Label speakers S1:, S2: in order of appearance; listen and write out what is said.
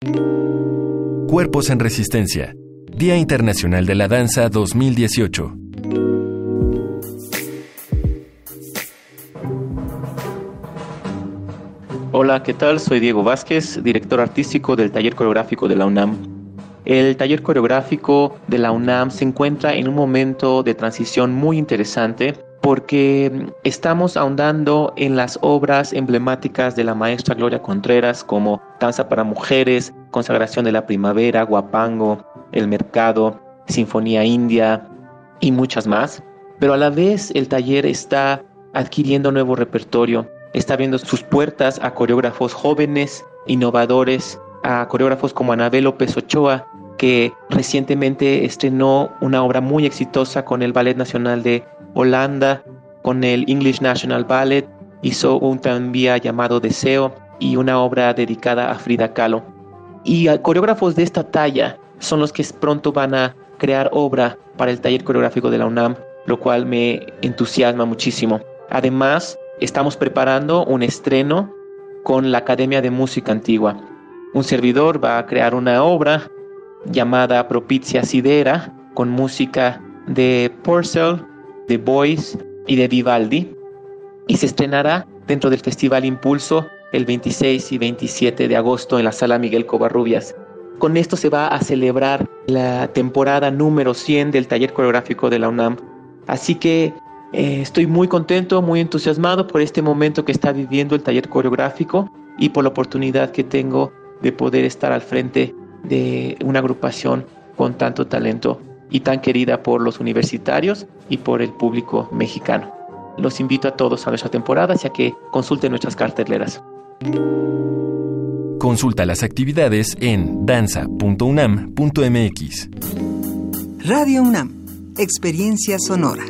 S1: Cuerpos en Resistencia. Día Internacional de la Danza 2018.
S2: Hola, ¿qué tal? Soy Diego Vázquez, director artístico del taller coreográfico de la UNAM. El taller coreográfico de la UNAM se encuentra en un momento de transición muy interesante porque estamos ahondando en las obras emblemáticas de la maestra Gloria Contreras como Danza para Mujeres, Consagración de la Primavera, Guapango, El Mercado, Sinfonía India y muchas más. Pero a la vez el taller está adquiriendo nuevo repertorio está abriendo sus puertas a coreógrafos jóvenes, innovadores, a coreógrafos como Anabel López Ochoa, que recientemente estrenó una obra muy exitosa con el Ballet Nacional de Holanda, con el English National Ballet, hizo un tranvía llamado Deseo y una obra dedicada a Frida Kahlo. Y coreógrafos de esta talla son los que pronto van a crear obra para el taller coreográfico de la UNAM, lo cual me entusiasma muchísimo. Además, estamos preparando un estreno con la Academia de Música Antigua. Un servidor va a crear una obra llamada Propicia Sidera con música de Purcell, de Boyce y de Vivaldi y se estrenará dentro del Festival Impulso el 26 y 27 de agosto en la Sala Miguel Covarrubias. Con esto se va a celebrar la temporada número 100 del taller coreográfico de la UNAM. Así que eh, estoy muy contento, muy entusiasmado por este momento que está viviendo el taller coreográfico y por la oportunidad que tengo de poder estar al frente de una agrupación con tanto talento y tan querida por los universitarios y por el público mexicano. Los invito a todos a nuestra temporada, ya que consulten nuestras carteleras.
S1: Consulta las actividades en danza.unam.mx.
S3: Radio UNAM, Experiencia Sonora.